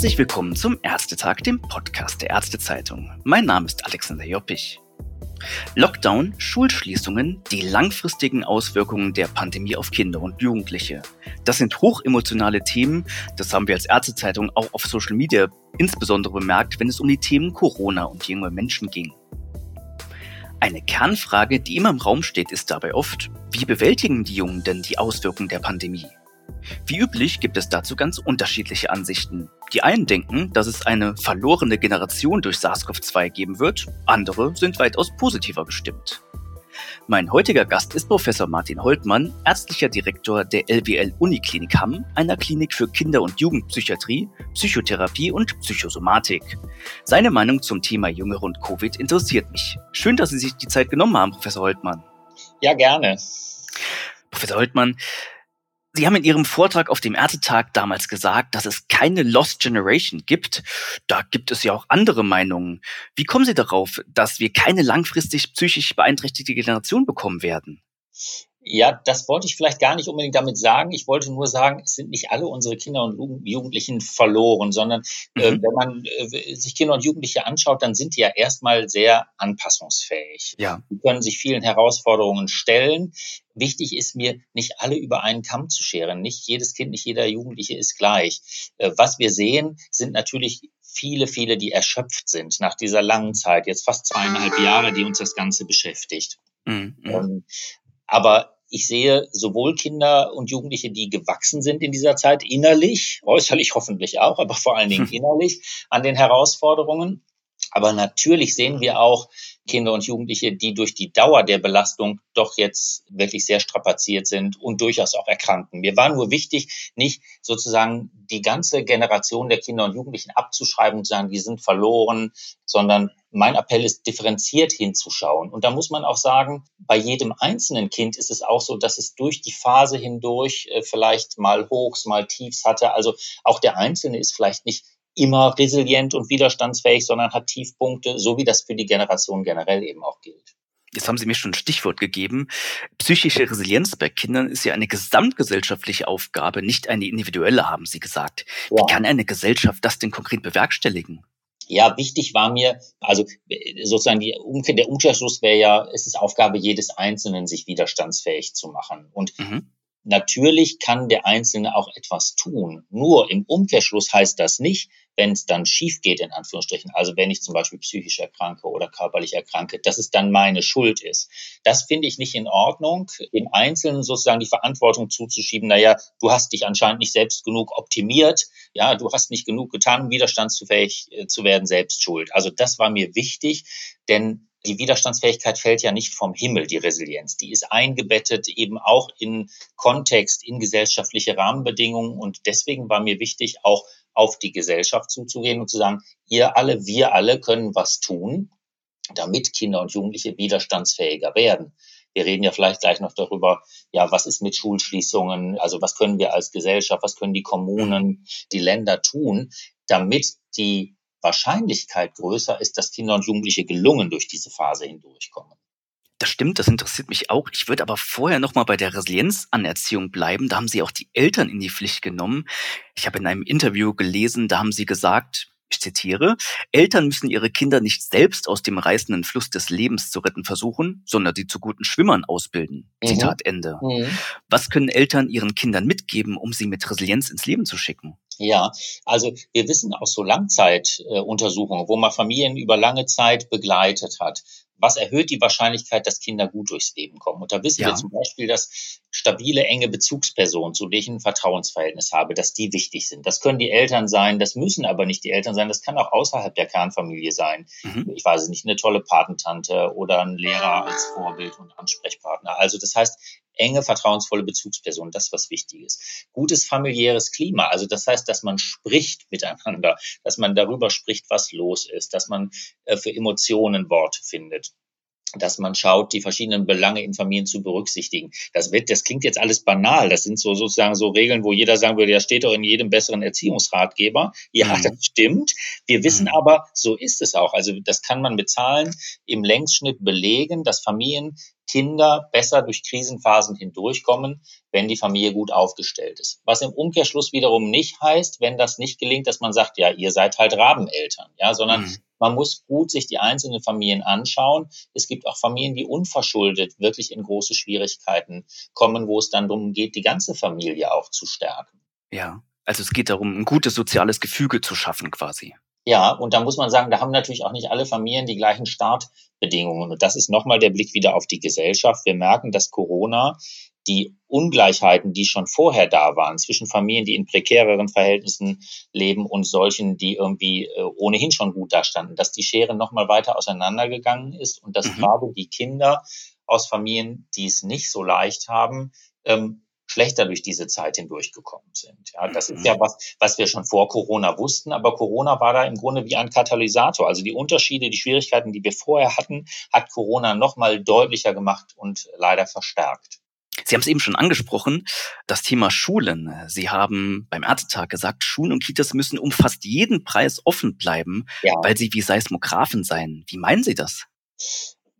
Herzlich willkommen zum Ärztetag, dem Podcast der Ärztezeitung. Mein Name ist Alexander Joppich. Lockdown, Schulschließungen, die langfristigen Auswirkungen der Pandemie auf Kinder und Jugendliche. Das sind hochemotionale Themen, das haben wir als Ärztezeitung auch auf Social Media insbesondere bemerkt, wenn es um die Themen Corona und junge Menschen ging. Eine Kernfrage, die immer im Raum steht, ist dabei oft, wie bewältigen die Jungen denn die Auswirkungen der Pandemie? Wie üblich gibt es dazu ganz unterschiedliche Ansichten. Die einen denken, dass es eine verlorene Generation durch SARS-CoV-2 geben wird, andere sind weitaus positiver gestimmt. Mein heutiger Gast ist Professor Martin Holtmann, ärztlicher Direktor der LWL Uniklinik Hamm, einer Klinik für Kinder- und Jugendpsychiatrie, Psychotherapie und Psychosomatik. Seine Meinung zum Thema Jüngere und Covid interessiert mich. Schön, dass Sie sich die Zeit genommen haben, Professor Holtmann. Ja, gerne. Professor Holtmann, Sie haben in Ihrem Vortrag auf dem Ärztetag damals gesagt, dass es keine Lost Generation gibt. Da gibt es ja auch andere Meinungen. Wie kommen Sie darauf, dass wir keine langfristig psychisch beeinträchtigte Generation bekommen werden? Ja, das wollte ich vielleicht gar nicht unbedingt damit sagen. Ich wollte nur sagen, es sind nicht alle unsere Kinder und Jugendlichen verloren, sondern äh, mhm. äh, wenn man äh, sich Kinder und Jugendliche anschaut, dann sind die ja erstmal sehr anpassungsfähig. Ja. Die können sich vielen Herausforderungen stellen. Wichtig ist mir, nicht alle über einen Kamm zu scheren. Nicht jedes Kind, nicht jeder Jugendliche ist gleich. Äh, was wir sehen, sind natürlich viele, viele, die erschöpft sind nach dieser langen Zeit, jetzt fast zweieinhalb Jahre, die uns das Ganze beschäftigt. Mhm. Ähm, aber ich sehe sowohl Kinder und Jugendliche, die gewachsen sind in dieser Zeit, innerlich, äußerlich hoffentlich auch, aber vor allen Dingen innerlich an den Herausforderungen. Aber natürlich sehen wir auch Kinder und Jugendliche, die durch die Dauer der Belastung doch jetzt wirklich sehr strapaziert sind und durchaus auch erkranken. Mir war nur wichtig, nicht sozusagen die ganze Generation der Kinder und Jugendlichen abzuschreiben und zu sagen, die sind verloren, sondern mein Appell ist, differenziert hinzuschauen. Und da muss man auch sagen, bei jedem einzelnen Kind ist es auch so, dass es durch die Phase hindurch äh, vielleicht mal Hochs, mal Tiefs hatte. Also auch der Einzelne ist vielleicht nicht immer resilient und widerstandsfähig, sondern hat Tiefpunkte, so wie das für die Generation generell eben auch gilt. Jetzt haben Sie mir schon ein Stichwort gegeben. Psychische Resilienz bei Kindern ist ja eine gesamtgesellschaftliche Aufgabe, nicht eine individuelle, haben Sie gesagt. Ja. Wie kann eine Gesellschaft das denn konkret bewerkstelligen? Ja, wichtig war mir, also sozusagen die der Umkehrschluss wäre ja, es ist Aufgabe jedes Einzelnen, sich widerstandsfähig zu machen. Und mhm. Natürlich kann der Einzelne auch etwas tun. Nur im Umkehrschluss heißt das nicht, wenn es dann schief geht, in Anführungsstrichen, also wenn ich zum Beispiel psychisch erkranke oder körperlich erkranke, dass es dann meine Schuld ist. Das finde ich nicht in Ordnung, dem Einzelnen sozusagen die Verantwortung zuzuschieben, naja, du hast dich anscheinend nicht selbst genug optimiert, ja, du hast nicht genug getan, um widerstandsfähig äh, zu werden, selbst schuld. Also das war mir wichtig, denn die Widerstandsfähigkeit fällt ja nicht vom Himmel, die Resilienz. Die ist eingebettet eben auch in Kontext, in gesellschaftliche Rahmenbedingungen. Und deswegen war mir wichtig, auch auf die Gesellschaft zuzugehen und zu sagen, ihr alle, wir alle können was tun, damit Kinder und Jugendliche widerstandsfähiger werden. Wir reden ja vielleicht gleich noch darüber, ja, was ist mit Schulschließungen? Also was können wir als Gesellschaft, was können die Kommunen, die Länder tun, damit die Wahrscheinlichkeit größer ist, dass Kinder und Jugendliche gelungen durch diese Phase hindurchkommen. Das stimmt, das interessiert mich auch. Ich würde aber vorher noch mal bei der Resilienzanerziehung bleiben. Da haben Sie auch die Eltern in die Pflicht genommen. Ich habe in einem Interview gelesen, da haben Sie gesagt, ich zitiere, Eltern müssen ihre Kinder nicht selbst aus dem reißenden Fluss des Lebens zu retten versuchen, sondern sie zu guten Schwimmern ausbilden. Mhm. Zitat Ende. Mhm. Was können Eltern ihren Kindern mitgeben, um sie mit Resilienz ins Leben zu schicken? Ja, also wir wissen aus so Langzeituntersuchungen, wo man Familien über lange Zeit begleitet hat, was erhöht die Wahrscheinlichkeit, dass Kinder gut durchs Leben kommen. Und da wissen ja. wir zum Beispiel, dass stabile, enge Bezugspersonen, zu denen ich ein Vertrauensverhältnis habe, dass die wichtig sind. Das können die Eltern sein, das müssen aber nicht die Eltern sein, das kann auch außerhalb der Kernfamilie sein. Mhm. Ich weiß es nicht, eine tolle Patentante oder ein Lehrer als Vorbild und Ansprechpartner. Also das heißt, enge, vertrauensvolle Bezugspersonen, das was wichtig ist. Gutes familiäres Klima, also das heißt, dass man spricht miteinander, dass man darüber spricht, was los ist, dass man äh, für Emotionen Worte findet. Dass man schaut, die verschiedenen Belange in Familien zu berücksichtigen. Das wird, das klingt jetzt alles banal. Das sind so sozusagen so Regeln, wo jeder sagen würde, ja steht doch in jedem besseren Erziehungsratgeber. Ja, mhm. das stimmt. Wir wissen mhm. aber, so ist es auch. Also das kann man mit Zahlen im Längsschnitt belegen, dass Familien Kinder besser durch Krisenphasen hindurchkommen, wenn die Familie gut aufgestellt ist. Was im Umkehrschluss wiederum nicht heißt, wenn das nicht gelingt, dass man sagt, ja, ihr seid halt Rabeneltern, ja, sondern mhm. Man muss gut sich die einzelnen Familien anschauen. Es gibt auch Familien, die unverschuldet wirklich in große Schwierigkeiten kommen, wo es dann darum geht, die ganze Familie auch zu stärken. Ja, also es geht darum, ein gutes soziales Gefüge zu schaffen quasi. Ja, und da muss man sagen, da haben natürlich auch nicht alle Familien die gleichen Startbedingungen. Und das ist nochmal der Blick wieder auf die Gesellschaft. Wir merken, dass Corona die Ungleichheiten, die schon vorher da waren, zwischen Familien, die in prekäreren Verhältnissen leben und solchen, die irgendwie äh, ohnehin schon gut dastanden, dass die Schere nochmal weiter auseinandergegangen ist und dass mhm. gerade die Kinder aus Familien, die es nicht so leicht haben, ähm, schlechter durch diese Zeit hindurchgekommen sind. Ja, das ist ja mhm. was, was wir schon vor Corona wussten, aber Corona war da im Grunde wie ein Katalysator. Also die Unterschiede, die Schwierigkeiten, die wir vorher hatten, hat Corona nochmal deutlicher gemacht und leider verstärkt. Sie haben es eben schon angesprochen, das Thema Schulen. Sie haben beim Ärztetag gesagt, Schulen und Kitas müssen um fast jeden Preis offen bleiben, ja. weil sie wie Seismographen seien. Wie meinen Sie das?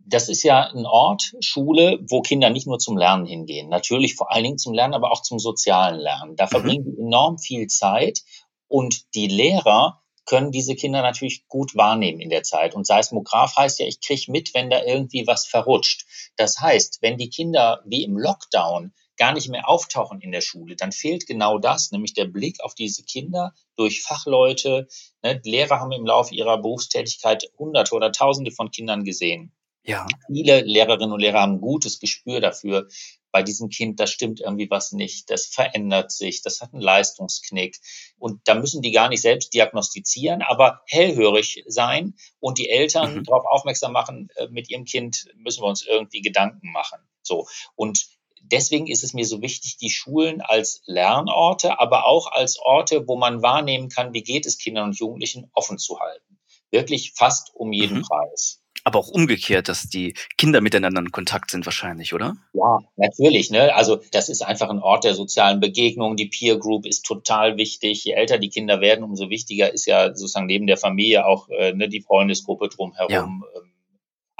das ist ja ein Ort, Schule, wo Kinder nicht nur zum Lernen hingehen. Natürlich vor allen Dingen zum Lernen, aber auch zum sozialen Lernen. Da mhm. verbringen die enorm viel Zeit und die Lehrer können diese Kinder natürlich gut wahrnehmen in der Zeit. Und Seismograph heißt ja, ich kriege mit, wenn da irgendwie was verrutscht. Das heißt, wenn die Kinder wie im Lockdown gar nicht mehr auftauchen in der Schule, dann fehlt genau das, nämlich der Blick auf diese Kinder durch Fachleute. Ne? Lehrer haben im Laufe ihrer Berufstätigkeit Hunderte oder Tausende von Kindern gesehen. Ja. Viele Lehrerinnen und Lehrer haben ein gutes Gespür dafür, bei diesem Kind, da stimmt irgendwie was nicht, das verändert sich, das hat einen Leistungsknick. Und da müssen die gar nicht selbst diagnostizieren, aber hellhörig sein und die Eltern mhm. darauf aufmerksam machen, äh, mit ihrem Kind müssen wir uns irgendwie Gedanken machen. So. Und deswegen ist es mir so wichtig, die Schulen als Lernorte, aber auch als Orte, wo man wahrnehmen kann, wie geht es Kindern und Jugendlichen offen zu halten. Wirklich fast um jeden mhm. Preis. Aber auch umgekehrt, dass die Kinder miteinander in Kontakt sind wahrscheinlich, oder? Ja, natürlich. Ne? Also das ist einfach ein Ort der sozialen Begegnung. Die Peer Group ist total wichtig. Je älter die Kinder werden, umso wichtiger ist ja sozusagen neben der Familie auch äh, ne, die Freundesgruppe drumherum. Ja. Ähm,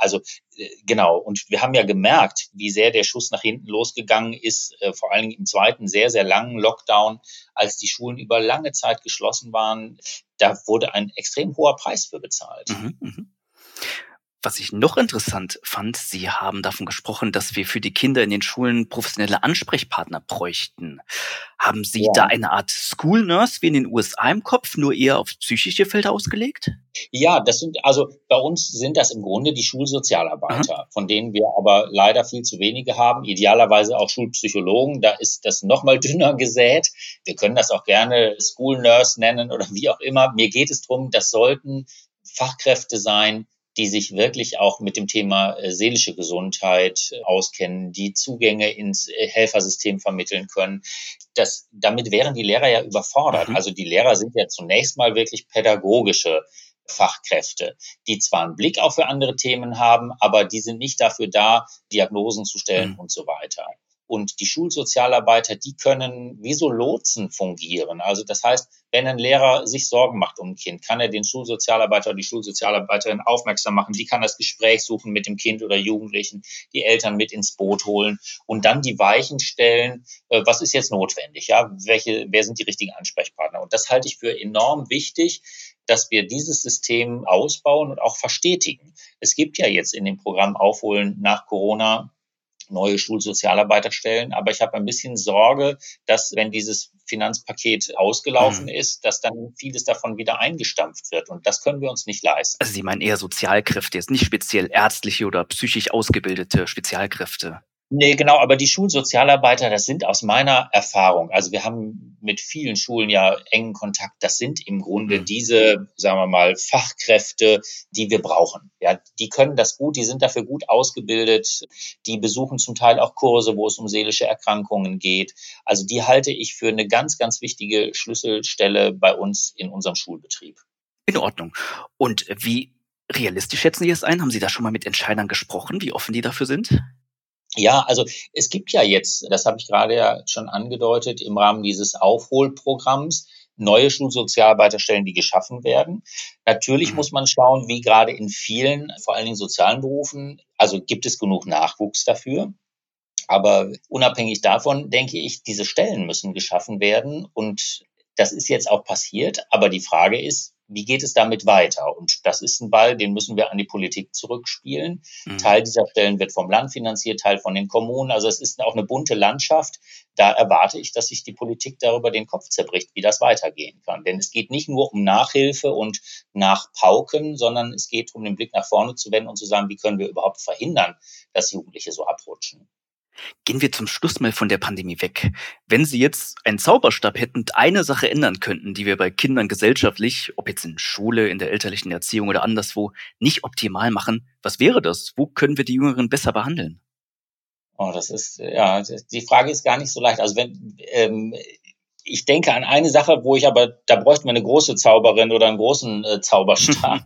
also äh, genau, und wir haben ja gemerkt, wie sehr der Schuss nach hinten losgegangen ist, äh, vor allen Dingen im zweiten sehr, sehr langen Lockdown, als die Schulen über lange Zeit geschlossen waren. Da wurde ein extrem hoher Preis für bezahlt. Mhm, mh. Was ich noch interessant fand, Sie haben davon gesprochen, dass wir für die Kinder in den Schulen professionelle Ansprechpartner bräuchten. Haben Sie ja. da eine Art School Nurse wie in den USA im Kopf, nur eher auf psychische Felder ausgelegt? Ja, das sind, also bei uns sind das im Grunde die Schulsozialarbeiter, Aha. von denen wir aber leider viel zu wenige haben. Idealerweise auch Schulpsychologen, da ist das nochmal dünner gesät. Wir können das auch gerne School Nurse nennen oder wie auch immer. Mir geht es darum, das sollten Fachkräfte sein, die sich wirklich auch mit dem Thema äh, seelische Gesundheit äh, auskennen, die Zugänge ins äh, Helfersystem vermitteln können. Das, damit wären die Lehrer ja überfordert. Mhm. Also die Lehrer sind ja zunächst mal wirklich pädagogische Fachkräfte, die zwar einen Blick auch für andere Themen haben, aber die sind nicht dafür da, Diagnosen zu stellen mhm. und so weiter. Und die Schulsozialarbeiter, die können wie so Lotsen fungieren. Also das heißt, wenn ein Lehrer sich Sorgen macht um ein Kind, kann er den Schulsozialarbeiter oder die Schulsozialarbeiterin aufmerksam machen. Die kann das Gespräch suchen mit dem Kind oder Jugendlichen, die Eltern mit ins Boot holen und dann die Weichen stellen. Äh, was ist jetzt notwendig? Ja, welche, wer sind die richtigen Ansprechpartner? Und das halte ich für enorm wichtig, dass wir dieses System ausbauen und auch verstetigen. Es gibt ja jetzt in dem Programm Aufholen nach Corona neue Schulsozialarbeiterstellen. Aber ich habe ein bisschen Sorge, dass wenn dieses Finanzpaket ausgelaufen mhm. ist, dass dann vieles davon wieder eingestampft wird. Und das können wir uns nicht leisten. Also Sie meinen eher Sozialkräfte, jetzt nicht speziell ärztliche oder psychisch ausgebildete Spezialkräfte. Nee, genau, aber die Schulsozialarbeiter, das sind aus meiner Erfahrung, also wir haben mit vielen Schulen ja engen Kontakt, das sind im Grunde mhm. diese, sagen wir mal, Fachkräfte, die wir brauchen. Ja, die können das gut, die sind dafür gut ausgebildet, die besuchen zum Teil auch Kurse, wo es um seelische Erkrankungen geht. Also die halte ich für eine ganz, ganz wichtige Schlüsselstelle bei uns in unserem Schulbetrieb. In Ordnung. Und wie realistisch schätzen Sie es ein? Haben Sie da schon mal mit Entscheidern gesprochen, wie offen die dafür sind? Ja, also es gibt ja jetzt, das habe ich gerade ja schon angedeutet, im Rahmen dieses Aufholprogramms neue Schulsozialarbeiterstellen, die geschaffen werden. Natürlich mhm. muss man schauen, wie gerade in vielen, vor allen Dingen sozialen Berufen, also gibt es genug Nachwuchs dafür. Aber unabhängig davon denke ich, diese Stellen müssen geschaffen werden und das ist jetzt auch passiert. Aber die Frage ist, wie geht es damit weiter? Und das ist ein Ball, den müssen wir an die Politik zurückspielen. Mhm. Teil dieser Stellen wird vom Land finanziert, Teil von den Kommunen. Also es ist auch eine bunte Landschaft. Da erwarte ich, dass sich die Politik darüber den Kopf zerbricht, wie das weitergehen kann. Denn es geht nicht nur um Nachhilfe und Nachpauken, sondern es geht um den Blick nach vorne zu wenden und zu sagen, wie können wir überhaupt verhindern, dass Jugendliche so abrutschen. Gehen wir zum Schluss mal von der Pandemie weg. Wenn Sie jetzt einen Zauberstab hätten und eine Sache ändern könnten, die wir bei Kindern gesellschaftlich, ob jetzt in Schule, in der elterlichen Erziehung oder anderswo, nicht optimal machen, was wäre das? Wo können wir die Jüngeren besser behandeln? Oh, das ist, ja, die Frage ist gar nicht so leicht. Also wenn, ähm, ich denke an eine Sache, wo ich aber, da bräuchten wir eine große Zauberin oder einen großen äh, Zauberstab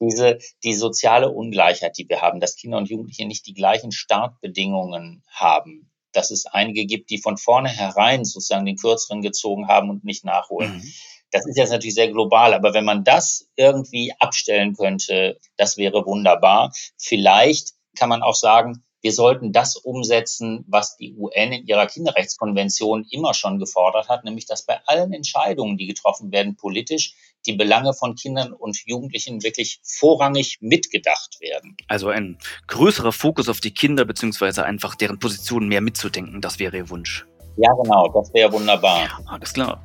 diese, die soziale Ungleichheit, die wir haben, dass Kinder und Jugendliche nicht die gleichen Startbedingungen haben, dass es einige gibt, die von vornherein sozusagen den kürzeren gezogen haben und nicht nachholen. Mhm. Das ist jetzt natürlich sehr global, aber wenn man das irgendwie abstellen könnte, das wäre wunderbar. Vielleicht kann man auch sagen, wir sollten das umsetzen, was die UN in ihrer Kinderrechtskonvention immer schon gefordert hat, nämlich dass bei allen Entscheidungen, die getroffen werden politisch, die Belange von Kindern und Jugendlichen wirklich vorrangig mitgedacht werden. Also ein größerer Fokus auf die Kinder beziehungsweise einfach deren Position mehr mitzudenken, das wäre Ihr Wunsch. Ja, genau, das wäre wunderbar. Alles klar.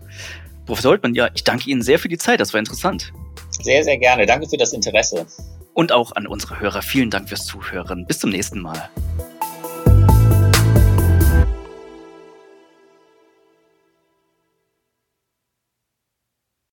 Professor Holtmann, ja, ich danke Ihnen sehr für die Zeit, das war interessant. Sehr, sehr gerne. Danke für das Interesse. Und auch an unsere Hörer vielen Dank fürs Zuhören. Bis zum nächsten Mal.